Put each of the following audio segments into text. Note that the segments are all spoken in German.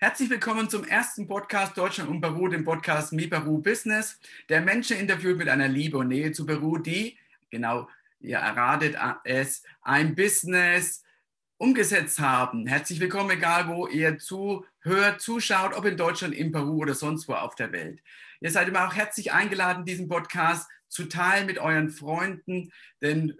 Herzlich willkommen zum ersten Podcast Deutschland und Peru, dem Podcast Mi Peru Business, der Menschen interviewt mit einer Liebe und Nähe zu Peru, die, genau, ihr erratet es, ein Business umgesetzt haben. Herzlich willkommen, egal wo ihr zuhört, zuschaut, ob in Deutschland, in Peru oder sonst wo auf der Welt. Ihr seid immer auch herzlich eingeladen, diesen Podcast zu teilen mit euren Freunden, denn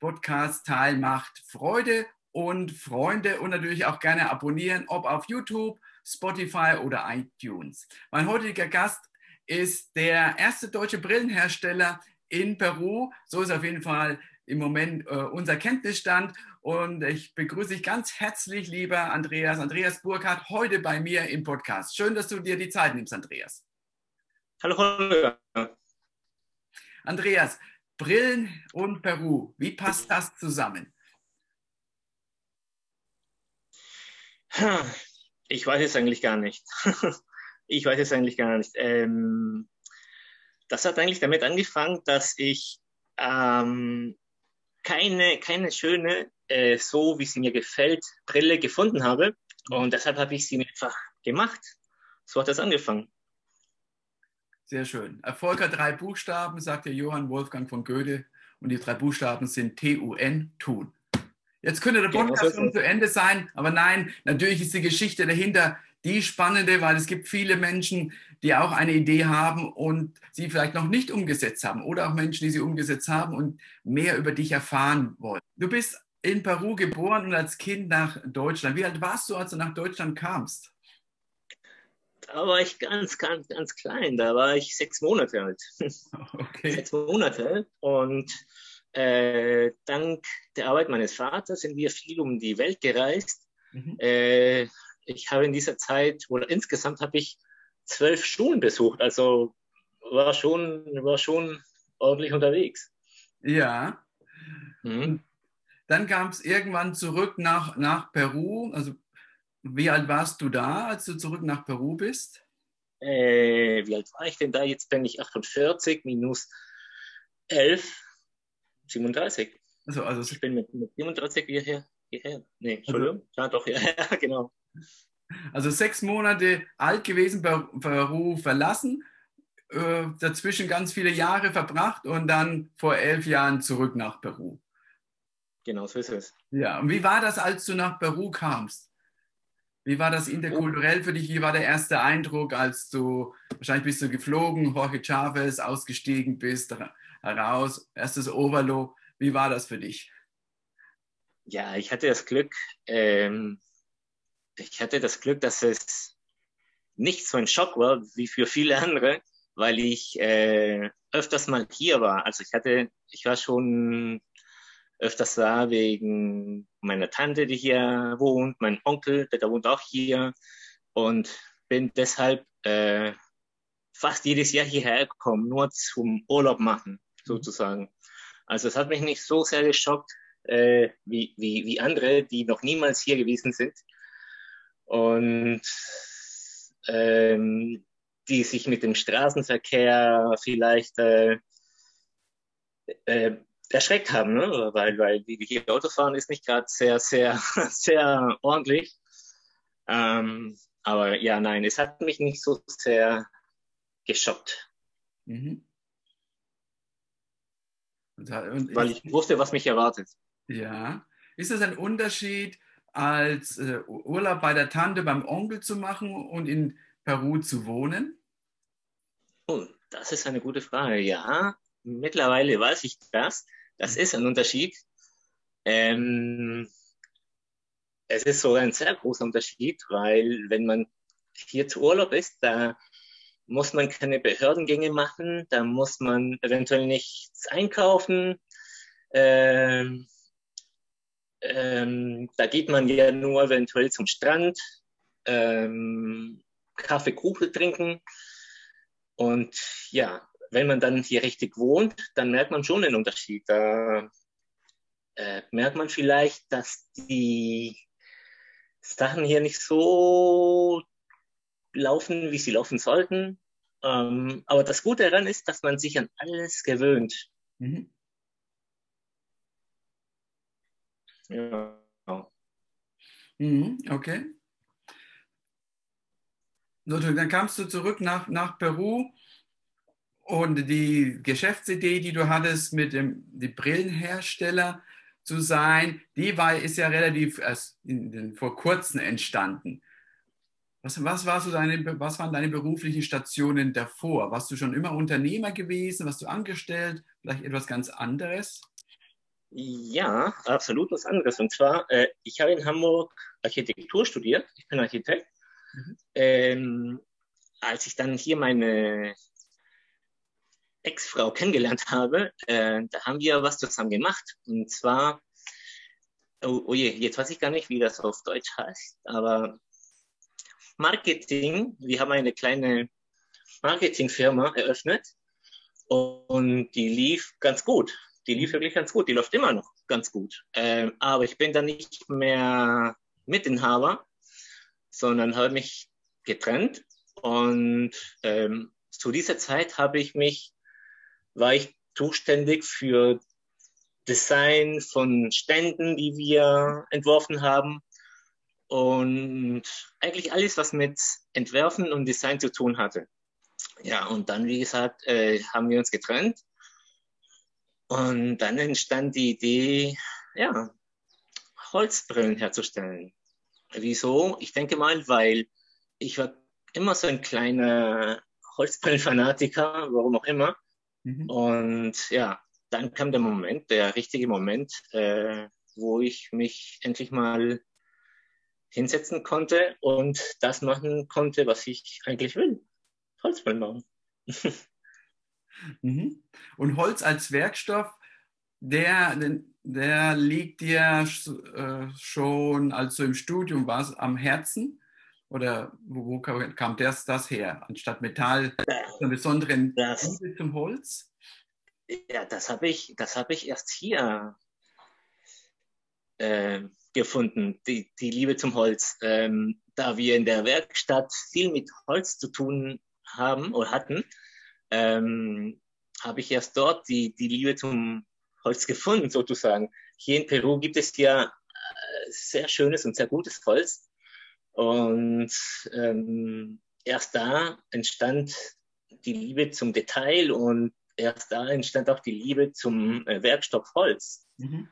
Podcast Teil macht Freude und Freunde und natürlich auch gerne abonnieren, ob auf YouTube, Spotify oder iTunes. Mein heutiger Gast ist der erste deutsche Brillenhersteller in Peru. So ist auf jeden Fall im Moment äh, unser Kenntnisstand. Und ich begrüße dich ganz herzlich, lieber Andreas, Andreas Burkhardt, heute bei mir im Podcast. Schön, dass du dir die Zeit nimmst, Andreas. Hallo, Holger. Andreas, Brillen und Peru, wie passt das zusammen? Ich weiß es eigentlich gar nicht. ich weiß es eigentlich gar nicht. Ähm, das hat eigentlich damit angefangen, dass ich ähm, keine, keine schöne, äh, so wie sie mir gefällt, Brille gefunden habe. Und deshalb habe ich sie einfach gemacht. So hat das angefangen. Sehr schön. Erfolg hat drei Buchstaben, sagt der Johann Wolfgang von Goethe. Und die drei Buchstaben sind T-U-N, tun. Jetzt könnte der Podcast schon zu Ende sein, aber nein, natürlich ist die Geschichte dahinter die spannende, weil es gibt viele Menschen, die auch eine Idee haben und sie vielleicht noch nicht umgesetzt haben oder auch Menschen, die sie umgesetzt haben und mehr über dich erfahren wollen. Du bist in Peru geboren und als Kind nach Deutschland. Wie alt warst du, als du nach Deutschland kamst? Da war ich ganz, ganz, ganz klein. Da war ich sechs Monate alt. Okay. Sechs Monate. Und äh, dank der Arbeit meines Vaters sind wir viel um die Welt gereist. Mhm. Äh, ich habe in dieser Zeit, oder insgesamt habe ich zwölf Schulen besucht, also war schon, war schon ordentlich unterwegs. Ja. Mhm. Dann kam es irgendwann zurück nach, nach Peru. Also wie alt warst du da, als du zurück nach Peru bist? Äh, wie alt war ich denn da? Jetzt bin ich 48 minus 11. 37. Also, also ich bin mit, mit 37 hierher. hierher. Nee, Entschuldigung. Also, ja, doch, ja, ja, genau. Also sechs Monate alt gewesen, Peru verlassen, äh, dazwischen ganz viele Jahre verbracht und dann vor elf Jahren zurück nach Peru. Genau, so ist es. Ja, und wie war das, als du nach Peru kamst? Wie war das interkulturell für dich? Wie war der erste Eindruck, als du, wahrscheinlich bist du geflogen, Jorge Chavez, ausgestiegen bist, heraus, erstes Overlow. Wie war das für dich? Ja, ich hatte das Glück, ähm, ich hatte das Glück, dass es nicht so ein Schock war wie für viele andere, weil ich äh, öfters mal hier war. Also ich hatte, ich war schon öfters da wegen meiner Tante, die hier wohnt, mein Onkel, der, der wohnt auch hier und bin deshalb äh, fast jedes Jahr hierher gekommen, nur zum Urlaub machen sozusagen. Also es hat mich nicht so sehr geschockt äh, wie, wie, wie andere, die noch niemals hier gewesen sind und ähm, die sich mit dem Straßenverkehr vielleicht äh, äh, erschreckt haben, ne? weil, weil wie hier Autofahren ist nicht gerade sehr, sehr, sehr ordentlich. Ähm, aber ja, nein, es hat mich nicht so sehr geschockt. Mhm. Und Weil ich wusste, was mich erwartet. Ja. Ist das ein Unterschied, als äh, Urlaub bei der Tante beim Onkel zu machen und in Peru zu wohnen? Oh, das ist eine gute Frage. Ja, mittlerweile weiß ich das. Das ist ein Unterschied. Ähm, es ist sogar ein sehr großer Unterschied, weil wenn man hier zu Urlaub ist, da muss man keine Behördengänge machen, da muss man eventuell nichts einkaufen. Ähm, ähm, da geht man ja nur eventuell zum Strand, ähm, Kaffee, Kuchen trinken. Und ja, wenn man dann hier richtig wohnt, dann merkt man schon den Unterschied. Da äh, merkt man vielleicht, dass die Sachen hier nicht so laufen, wie sie laufen sollten. Ähm, aber das Gute daran ist, dass man sich an alles gewöhnt. Mhm. Ja. Mhm, okay. Dann kamst du zurück nach, nach Peru und die Geschäftsidee, die du hattest, mit dem die Brillenhersteller zu sein, die war, ist ja relativ erst in, vor kurzem entstanden. Was, was, war so deine, was waren deine beruflichen Stationen davor? Warst du schon immer Unternehmer gewesen? Warst du angestellt? Vielleicht etwas ganz anderes? Ja, absolut was anderes. Und zwar, äh, ich habe in Hamburg Architektur studiert. Ich bin Architekt. Mhm. Ähm, als ich dann hier meine Ex-Frau kennengelernt habe, äh, da haben wir was zusammen gemacht. Und zwar, oh, oh je, jetzt weiß ich gar nicht, wie das auf Deutsch heißt, aber Marketing. Wir haben eine kleine Marketingfirma eröffnet und die lief ganz gut. Die lief wirklich ganz gut. Die läuft immer noch ganz gut. Ähm, aber ich bin dann nicht mehr Mitinhaber, sondern habe mich getrennt. Und ähm, zu dieser Zeit habe ich mich, war ich zuständig für Design von Ständen, die wir entworfen haben und eigentlich alles, was mit Entwerfen und Design zu tun hatte. Ja, und dann, wie gesagt, äh, haben wir uns getrennt. Und dann entstand die Idee, ja, Holzbrillen herzustellen. Wieso? Ich denke mal, weil ich war immer so ein kleiner Holzbrillenfanatiker, warum auch immer. Mhm. Und ja, dann kam der Moment, der richtige Moment, äh, wo ich mich endlich mal hinsetzen konnte und das machen konnte, was ich eigentlich will. Holzbrillen machen. mhm. Und Holz als Werkstoff, der, der liegt dir äh, schon, als du im Studium warst, am Herzen? Oder wo, wo kam das, das her? Anstatt Metall, einen besonderen das, zum Holz? Ja, das habe ich, hab ich erst hier äh, gefunden, die, die Liebe zum Holz. Ähm, da wir in der Werkstatt viel mit Holz zu tun haben oder hatten, ähm, habe ich erst dort die, die Liebe zum Holz gefunden, sozusagen. Hier in Peru gibt es ja äh, sehr schönes und sehr gutes Holz. Und ähm, erst da entstand die Liebe zum Detail und erst da entstand auch die Liebe zum äh, Werkstoff Holz. Mhm.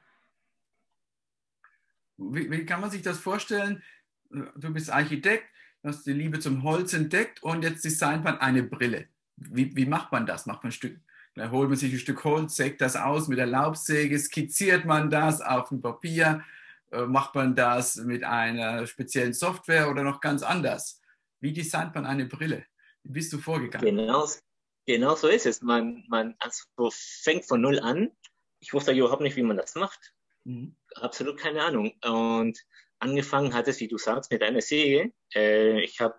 Wie, wie, kann man sich das vorstellen? Du bist Architekt, hast die Liebe zum Holz entdeckt und jetzt designt man eine Brille. Wie, wie macht man das? Macht man ein Stück, da holt man sich ein Stück Holz, sägt das aus mit der Laubsäge, skizziert man das auf dem Papier, äh, macht man das mit einer speziellen Software oder noch ganz anders? Wie designt man eine Brille? Wie bist du vorgegangen? Genau, genau so ist es. Man, man also fängt von null an. Ich wusste überhaupt nicht, wie man das macht. Mhm absolut keine Ahnung. Und angefangen hat es, wie du sagst, mit einer Säge. Äh, ich habe,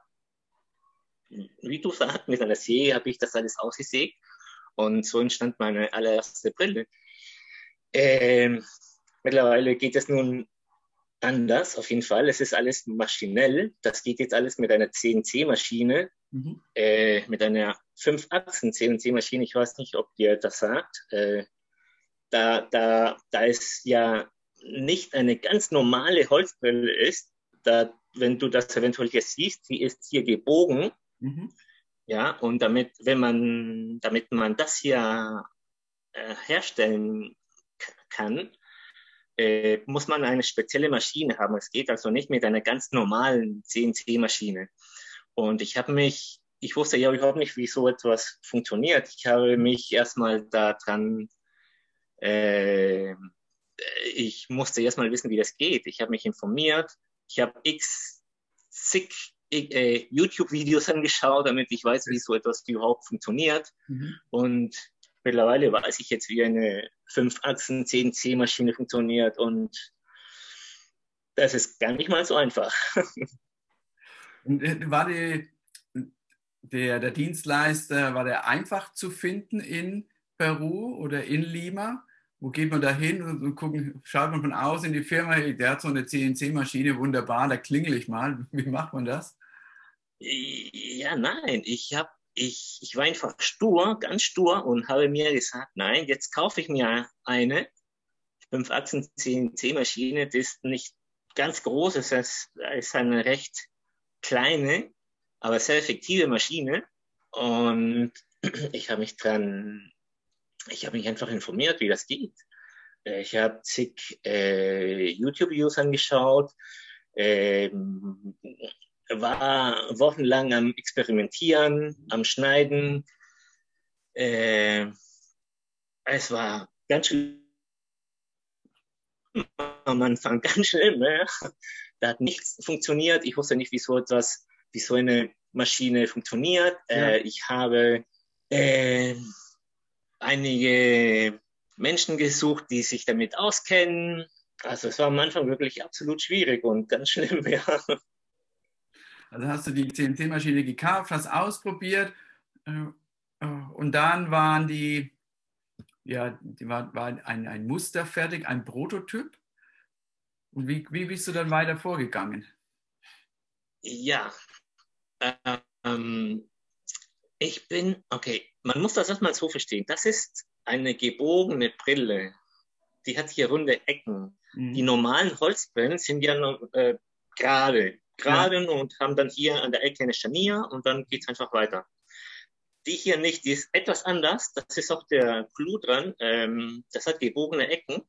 wie du sagst, mit einer Säge habe ich das alles ausgesägt und so entstand meine allererste Brille. Ähm, mittlerweile geht es nun anders, auf jeden Fall. Es ist alles maschinell. Das geht jetzt alles mit einer CNC-Maschine, mhm. äh, mit einer 5-Achsen-CNC-Maschine. Ich weiß nicht, ob dir das sagt. Äh, da, da, da ist ja nicht eine ganz normale Holzbrille ist, da, wenn du das eventuell hier siehst, die ist hier gebogen. Mhm. Ja, und damit, wenn man, damit man das hier äh, herstellen kann, äh, muss man eine spezielle Maschine haben. Es geht also nicht mit einer ganz normalen CNC-Maschine. Und ich habe mich, ich wusste ja überhaupt nicht, wie so etwas funktioniert. Ich habe mich erstmal daran äh, ich musste erstmal wissen, wie das geht. Ich habe mich informiert. Ich habe x zig äh, YouTube-Videos angeschaut, damit ich weiß, wie so etwas überhaupt funktioniert. Mhm. Und mittlerweile weiß ich jetzt, wie eine 5-Achsen-CNC-Maschine funktioniert. Und das ist gar nicht mal so einfach. Äh, war die, der, der Dienstleister, war der einfach zu finden in Peru oder in Lima? Wo geht man da hin und, gucken, schaut man von außen in die Firma, hey, der hat so eine CNC-Maschine, wunderbar, da klingel ich mal. Wie macht man das? Ja, nein, ich habe ich, ich war einfach stur, ganz stur und habe mir gesagt, nein, jetzt kaufe ich mir eine 5-Achsen CNC-Maschine, die ist nicht ganz groß, es ist eine recht kleine aber sehr effektive Maschine. Und ich habe mich dran, ich habe mich einfach informiert, wie das geht. Äh, ich habe zig äh, YouTube-Videos angeschaut, äh, war wochenlang am Experimentieren, am Schneiden. Äh, es war ganz schön am Anfang ganz schlimm. Ne? Da hat nichts funktioniert. Ich wusste nicht, wie so etwas, wie so eine Maschine funktioniert. Ja. Äh, ich habe äh, einige Menschen gesucht, die sich damit auskennen. Also es war am Anfang wirklich absolut schwierig und ganz schlimm, ja. Also hast du die CNC-Maschine gekauft, hast ausprobiert äh, äh, und dann waren die, ja, die war, war ein, ein Muster fertig, ein Prototyp. Und wie, wie bist du dann weiter vorgegangen? Ja, ähm, ich bin, okay, man muss das erstmal so verstehen. Das ist eine gebogene Brille. Die hat hier runde Ecken. Mhm. Die normalen Holzbrillen sind ja äh, gerade, gerade ja. und haben dann hier an der Ecke eine Scharnier und dann geht es einfach weiter. Die hier nicht, die ist etwas anders. Das ist auch der Clou dran. Ähm, das hat gebogene Ecken.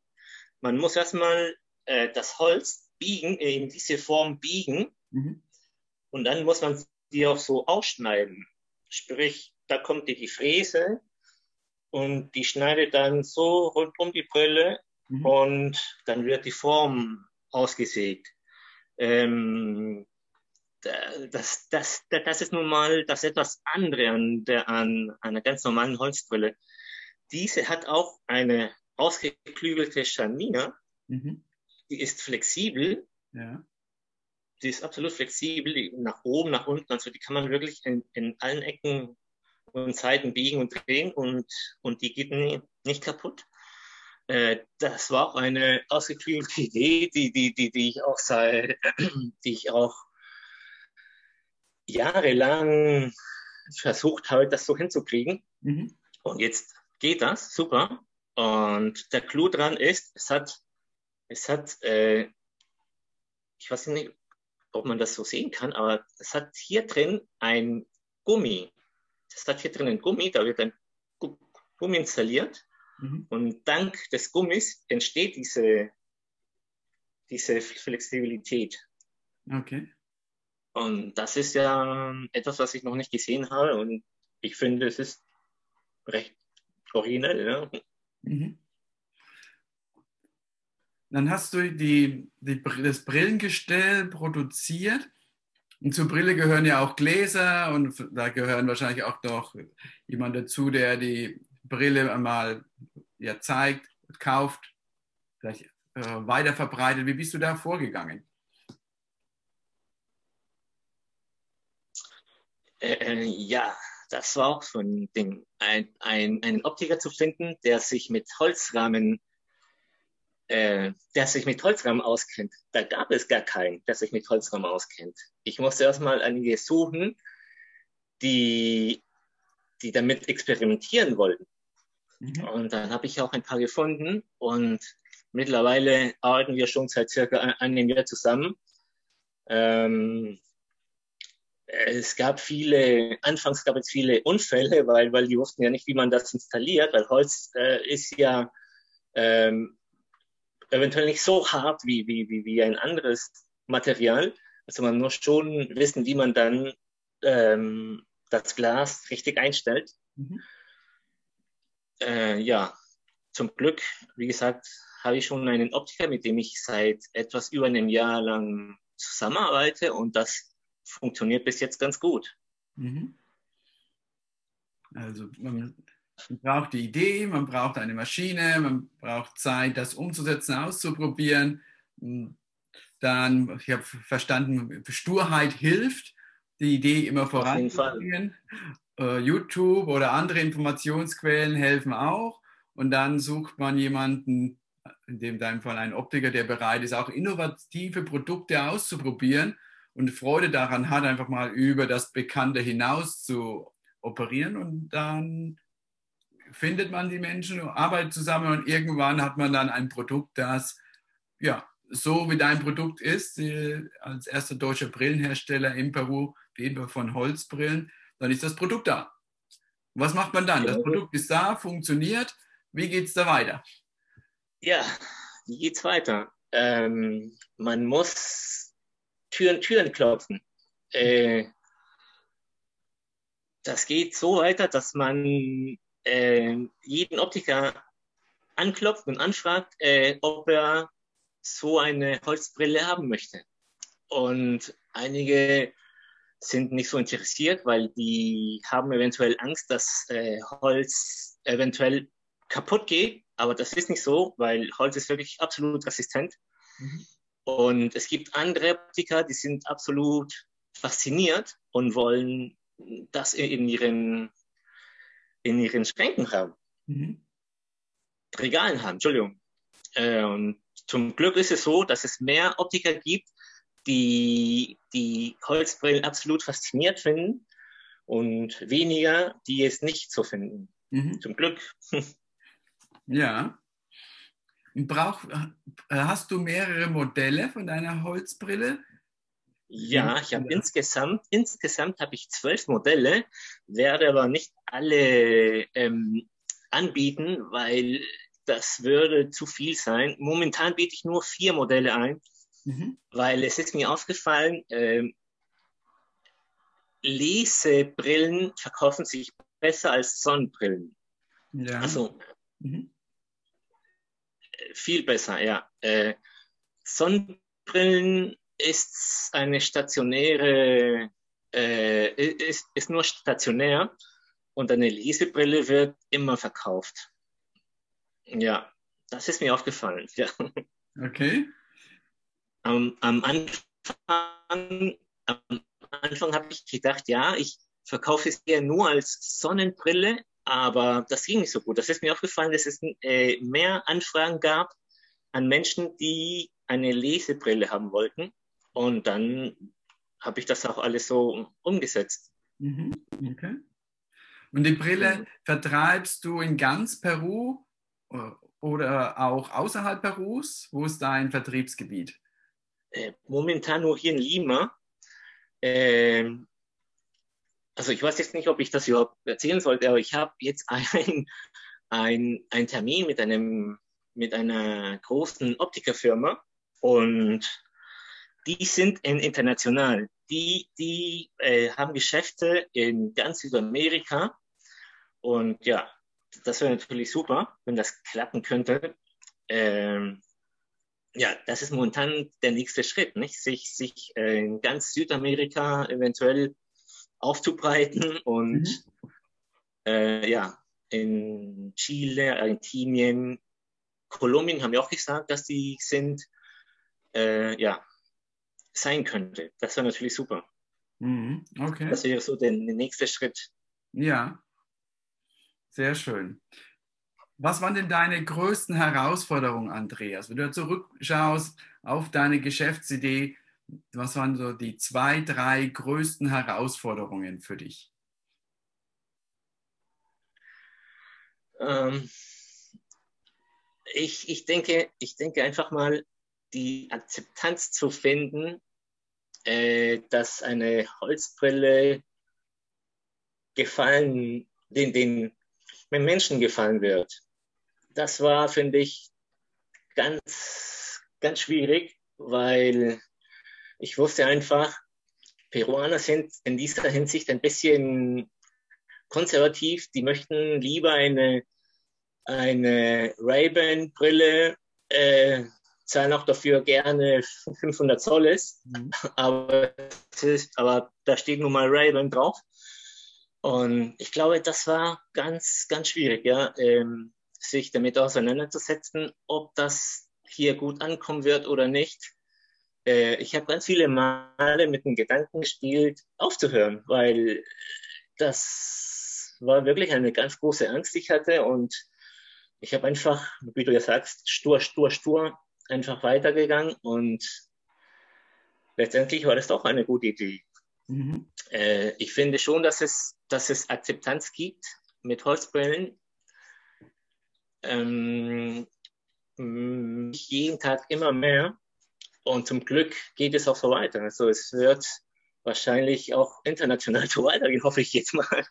Man muss erstmal äh, das Holz biegen, in diese Form biegen. Mhm. Und dann muss man die auch so ausschneiden. Sprich, da kommt dir die Fräse und die schneidet dann so rund um die Brille mhm. und dann wird die Form ausgesägt. Ähm, das, das, das ist nun mal das etwas andere an, der, an einer ganz normalen Holzbrille. Diese hat auch eine ausgeklügelte Scharnier. Mhm. Die ist flexibel. Ja. Die ist absolut flexibel, nach oben, nach unten. Also die kann man wirklich in, in allen Ecken und Seiten biegen und drehen und, und die geht nie, nicht kaputt. Äh, das war auch eine ausgeklügelte Idee, die, die, die, die ich auch seit, die ich auch jahrelang versucht habe, das so hinzukriegen. Mhm. Und jetzt geht das, super. Und der Clou dran ist, es hat, es hat, äh, ich weiß nicht, ob man das so sehen kann, aber es hat hier drin ein Gummi das hat hier drin ein Gummi, da wird ein Gummi installiert mhm. und dank des Gummis entsteht diese, diese Flexibilität. Okay. Und das ist ja etwas, was ich noch nicht gesehen habe und ich finde, es ist recht originell. Ja. Mhm. Dann hast du die, die, das Brillengestell produziert und zur Brille gehören ja auch Gläser und da gehören wahrscheinlich auch noch jemand dazu, der die Brille einmal ja, zeigt, kauft, vielleicht äh, weiter verbreitet. Wie bist du da vorgegangen? Äh, ja, das war auch so ein Ding. Ein, ein, einen Optiker zu finden, der sich mit Holzrahmen äh, der sich mit Holzrahmen auskennt. Da gab es gar keinen, der sich mit Holzrahmen auskennt. Ich musste erstmal einige suchen, die, die damit experimentieren wollten. Mhm. Und dann habe ich auch ein paar gefunden und mittlerweile arbeiten wir schon seit circa einem Jahr zusammen. Ähm, es gab viele, anfangs gab es viele Unfälle, weil, weil die wussten ja nicht, wie man das installiert, weil Holz äh, ist ja ähm, eventuell nicht so hart wie, wie, wie, wie ein anderes Material. Also man muss schon wissen, wie man dann ähm, das Glas richtig einstellt. Mhm. Äh, ja, zum Glück, wie gesagt, habe ich schon einen Optiker, mit dem ich seit etwas über einem Jahr lang zusammenarbeite und das funktioniert bis jetzt ganz gut. Mhm. Also man man braucht die Idee, man braucht eine Maschine, man braucht Zeit, das umzusetzen, auszuprobieren. Dann, ich habe verstanden, Sturheit hilft, die Idee immer voranzubringen. Uh, YouTube oder andere Informationsquellen helfen auch. Und dann sucht man jemanden, in dem deinem Fall ein Optiker, der bereit ist, auch innovative Produkte auszuprobieren und Freude daran hat, einfach mal über das Bekannte hinaus zu operieren. Und dann findet man die Menschen, arbeitet zusammen und irgendwann hat man dann ein Produkt, das ja so wie dein Produkt ist, als erster deutscher Brillenhersteller in Peru, reden wir von Holzbrillen, dann ist das Produkt da. Was macht man dann? Das Produkt ist da, funktioniert. Wie geht es da weiter? Ja, wie geht es weiter? Ähm, man muss Türen, Türen klopfen. Äh, das geht so weiter, dass man äh, jeden Optiker anklopft und anfragt, äh, ob er so eine Holzbrille haben möchte. Und einige sind nicht so interessiert, weil die haben eventuell Angst, dass äh, Holz eventuell kaputt geht. Aber das ist nicht so, weil Holz ist wirklich absolut resistent. Mhm. Und es gibt andere Optiker, die sind absolut fasziniert und wollen das in ihren, in ihren Schränken haben. Mhm. Regalen haben, Entschuldigung. Äh, und zum Glück ist es so, dass es mehr Optiker gibt, die die Holzbrillen absolut fasziniert finden und weniger, die es nicht so finden. Mhm. Zum Glück. Ja. Brauch, hast du mehrere Modelle von deiner Holzbrille? Ja, ich habe insgesamt, insgesamt habe ich zwölf Modelle, werde aber nicht alle ähm, anbieten, weil das würde zu viel sein. Momentan biete ich nur vier Modelle ein, mhm. weil es ist mir aufgefallen, ähm, Lesebrillen verkaufen sich besser als Sonnenbrillen. Ja. Also mhm. viel besser, ja. Äh, Sonnenbrillen ist eine stationäre, äh, ist, ist nur stationär und eine Lesebrille wird immer verkauft. Ja, das ist mir aufgefallen. Ja. Okay. Am, am Anfang, am Anfang habe ich gedacht, ja, ich verkaufe es eher nur als Sonnenbrille, aber das ging nicht so gut. Das ist mir aufgefallen, dass es äh, mehr Anfragen gab an Menschen, die eine Lesebrille haben wollten. Und dann habe ich das auch alles so umgesetzt. Mhm. Okay. Und die Brille vertreibst du in ganz Peru oder auch außerhalb Perus? Wo ist dein Vertriebsgebiet? Äh, momentan nur hier in Lima. Ähm, also ich weiß jetzt nicht, ob ich das überhaupt erzählen sollte, aber ich habe jetzt einen ein Termin mit, einem, mit einer großen Optikerfirma und die sind international. Die, die äh, haben Geschäfte in ganz Südamerika und ja, das wäre natürlich super, wenn das klappen könnte. Ähm, ja, das ist momentan der nächste Schritt, nicht? sich, sich äh, in ganz Südamerika eventuell aufzubreiten und mhm. äh, ja, in Chile, Argentinien, Kolumbien haben wir auch gesagt, dass die sind, äh, ja, sein könnte. Das wäre natürlich super. Mhm. Okay. Das wäre so der, der nächste Schritt. Ja, sehr schön. Was waren denn deine größten Herausforderungen, Andreas? Wenn du zurückschaust auf deine Geschäftsidee, was waren so die zwei, drei größten Herausforderungen für dich? Ähm, ich, ich, denke, ich denke einfach mal, die Akzeptanz zu finden, äh, dass eine Holzbrille gefallen, den, den, den Menschen gefallen wird. Das war, finde ich, ganz, ganz schwierig, weil ich wusste einfach, Peruaner sind in dieser Hinsicht ein bisschen konservativ. Die möchten lieber eine, eine Ray-Ban-Brille, äh, zahlen auch dafür gerne 500 Zolles, mhm. aber, ist, aber da steht nun mal Ray-Ban drauf. Und ich glaube, das war ganz, ganz schwierig, ja, ähm, sich damit auseinanderzusetzen, ob das hier gut ankommen wird oder nicht äh, ich habe ganz viele Male mit dem Gedanken gespielt, aufzuhören, weil das war wirklich eine ganz große Angst, die ich hatte. Und ich habe einfach, wie du ja sagst, stur, stur, stur einfach weitergegangen. Und letztendlich war das doch eine gute Idee. Mhm. Äh, ich finde schon, dass es, dass es Akzeptanz gibt mit Holzbrillen. Ähm, jeden Tag immer mehr. Und zum Glück geht es auch so weiter. Also es wird wahrscheinlich auch international so weitergehen, hoffe ich jetzt mal.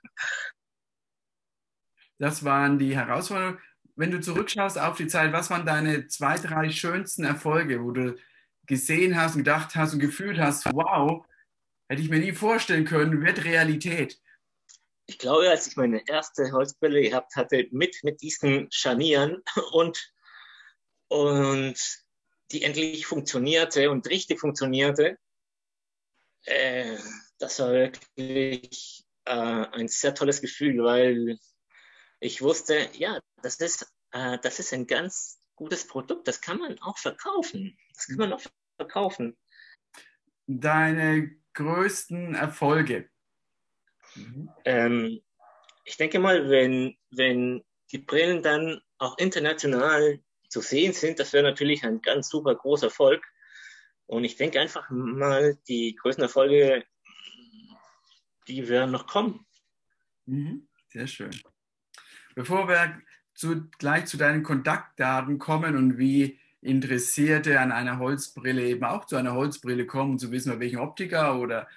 Das waren die Herausforderungen. Wenn du zurückschaust auf die Zeit, was waren deine zwei, drei schönsten Erfolge, wo du gesehen hast und gedacht hast und gefühlt hast, wow, hätte ich mir nie vorstellen können, wird Realität? Ich glaube, als ich meine erste Holzbrille gehabt hatte, mit, mit diesen Scharnieren und, und die endlich funktionierte und richtig funktionierte, äh, das war wirklich äh, ein sehr tolles Gefühl, weil ich wusste, ja, das ist, äh, das ist ein ganz gutes Produkt, das kann man auch verkaufen. Das kann man auch verkaufen. Deine größten Erfolge? Mhm. Ähm, ich denke mal, wenn, wenn die Brillen dann auch international zu sehen sind, das wäre natürlich ein ganz super großer Erfolg. Und ich denke einfach mal, die größten Erfolge, die werden noch kommen. Mhm. Sehr schön. Bevor wir zu, gleich zu deinen Kontaktdaten kommen und wie Interessierte an einer Holzbrille eben auch zu einer Holzbrille kommen, zu wissen, bei welchem Optiker oder,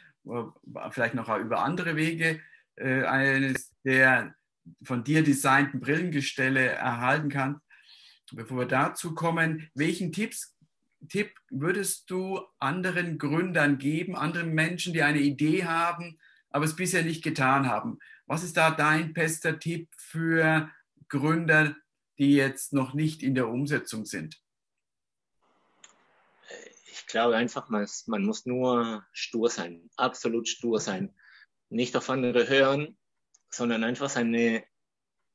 vielleicht noch über andere Wege äh, eines der von dir designten Brillengestelle erhalten kann. Bevor wir dazu kommen, welchen Tipps Tipp würdest du anderen Gründern geben, anderen Menschen, die eine Idee haben, aber es bisher nicht getan haben? Was ist da dein bester Tipp für Gründer, die jetzt noch nicht in der Umsetzung sind? Ich glaube einfach, man, man muss nur stur sein, absolut stur sein. Nicht auf andere hören, sondern einfach seine,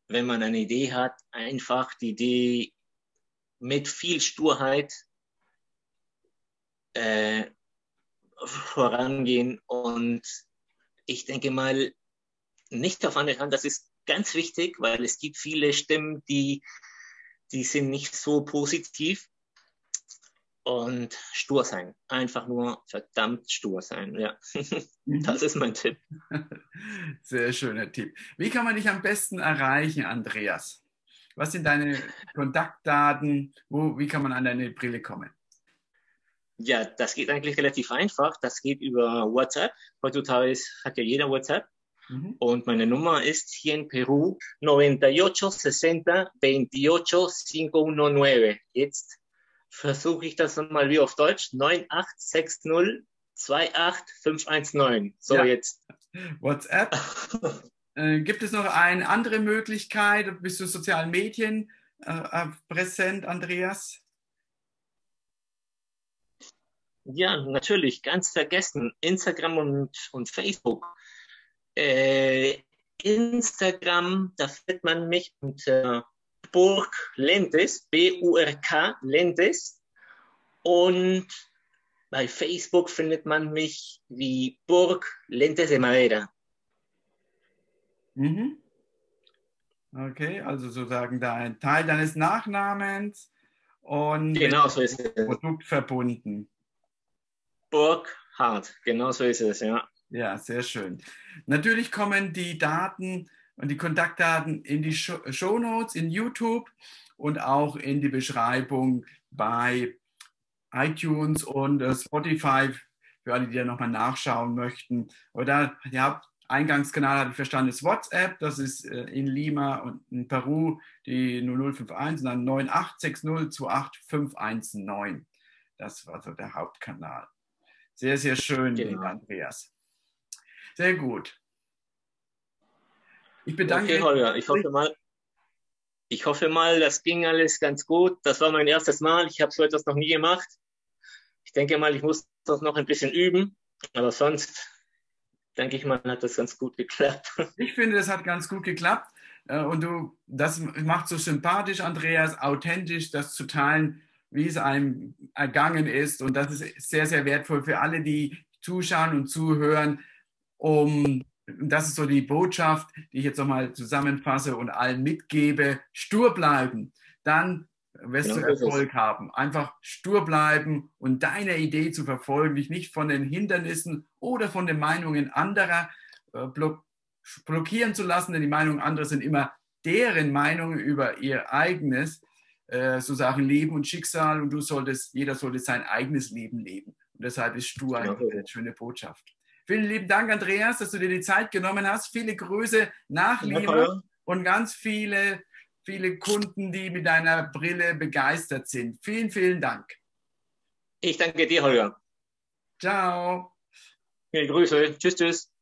wenn man eine Idee hat, einfach die Idee mit viel Sturheit äh, vorangehen und ich denke mal, nicht auf andere Hand, das ist ganz wichtig, weil es gibt viele Stimmen, die, die sind nicht so positiv und stur sein. Einfach nur verdammt stur sein. Ja, mhm. das ist mein Tipp. Sehr schöner Tipp. Wie kann man dich am besten erreichen, Andreas? Was sind deine Kontaktdaten? Wo, wie kann man an deine Brille kommen? Ja, das geht eigentlich relativ einfach. Das geht über WhatsApp. Heutzutage hat ja jeder WhatsApp. Mhm. Und meine Nummer ist hier in Peru 9860 28 519. Jetzt versuche ich das nochmal wie auf Deutsch. 9860 28519. So, ja. jetzt. WhatsApp. äh, gibt es noch eine andere Möglichkeit? Bist du sozialen Medien äh, äh präsent, Andreas? Ja, natürlich, ganz vergessen. Instagram und, und Facebook. Äh, Instagram, da findet man mich unter Burg Lentes, B-U-R-K Lentes. Und bei Facebook findet man mich wie Burg Lentes de Madera. Mhm. Okay, also sozusagen da ein Teil deines Nachnamens und genau so ist es. Produkt verbunden. Burkhardt, genau so ist es, ja. Ja, sehr schön. Natürlich kommen die Daten und die Kontaktdaten in die Show Notes in YouTube und auch in die Beschreibung bei iTunes und äh, Spotify für alle, die da nochmal nachschauen möchten. Oder ja, Eingangskanal habe ich verstanden, ist WhatsApp. Das ist äh, in Lima und in Peru die 0051 und dann 9860285119. Das war so der Hauptkanal. Sehr, sehr schön, genau. lieber Andreas. Sehr gut. Ich bedanke mich. Okay, Holger, ich hoffe mal, ich hoffe mal, das ging alles ganz gut. Das war mein erstes Mal. Ich habe so etwas noch nie gemacht. Ich denke mal, ich muss das noch ein bisschen üben. Aber sonst denke ich mal, hat das ganz gut geklappt. Ich finde, das hat ganz gut geklappt. Äh, und du, das macht so sympathisch, Andreas, authentisch, das zu teilen, wie es einem ergangen ist. Und das ist sehr, sehr wertvoll für alle, die zuschauen und zuhören, um, das ist so die Botschaft, die ich jetzt nochmal zusammenfasse und allen mitgebe, stur bleiben. Dann wirst genau, du Erfolg haben. Einfach stur bleiben und deine Idee zu verfolgen, dich nicht von den Hindernissen oder von den Meinungen anderer äh, block blockieren zu lassen, denn die Meinungen anderer sind immer deren Meinungen über ihr eigenes äh, so Sachen Leben und Schicksal und du solltest, jeder sollte sein eigenes Leben leben. Und deshalb ist Stur genau. eine schöne Botschaft. Vielen lieben Dank, Andreas, dass du dir die Zeit genommen hast. Viele Grüße nach Lima und ganz viele, viele Kunden, die mit deiner Brille begeistert sind. Vielen, vielen Dank. Ich danke dir, Holger. Ciao. Viele Grüße. Tschüss, tschüss.